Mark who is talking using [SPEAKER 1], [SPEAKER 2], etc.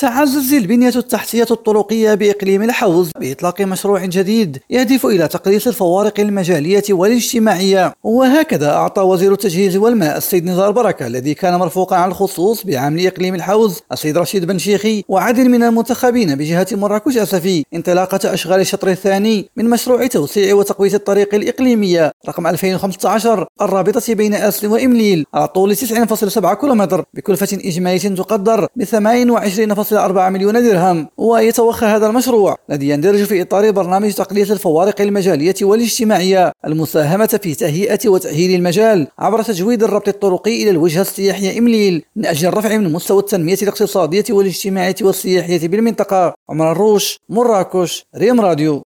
[SPEAKER 1] تعزز البنية التحتية الطرقية بإقليم الحوز بإطلاق مشروع جديد يهدف إلى تقليص الفوارق المجالية والاجتماعية. وهكذا أعطى وزير التجهيز والماء السيد نزار بركة الذي كان مرفوقا على الخصوص بعامل إقليم الحوز السيد رشيد بن شيخي وعدد من المنتخبين بجهة مراكش أسفي انطلاقة أشغال الشطر الثاني من مشروع توسيع وتقوية الطريق الإقليمية. رقم 2015 الرابطة بين أسل وإمليل على طول 9.7 كيلومتر بكلفة إجمالية تقدر ب 28.4 مليون درهم ويتوخى هذا المشروع الذي يندرج في إطار برنامج تقليص الفوارق المجالية والاجتماعية المساهمة في تهيئة وتأهيل المجال عبر تجويد الربط الطرقي إلى الوجهة السياحية إمليل من أجل الرفع من مستوى التنمية الاقتصادية والاجتماعية والسياحية بالمنطقة عمر الروش مراكش ريم راديو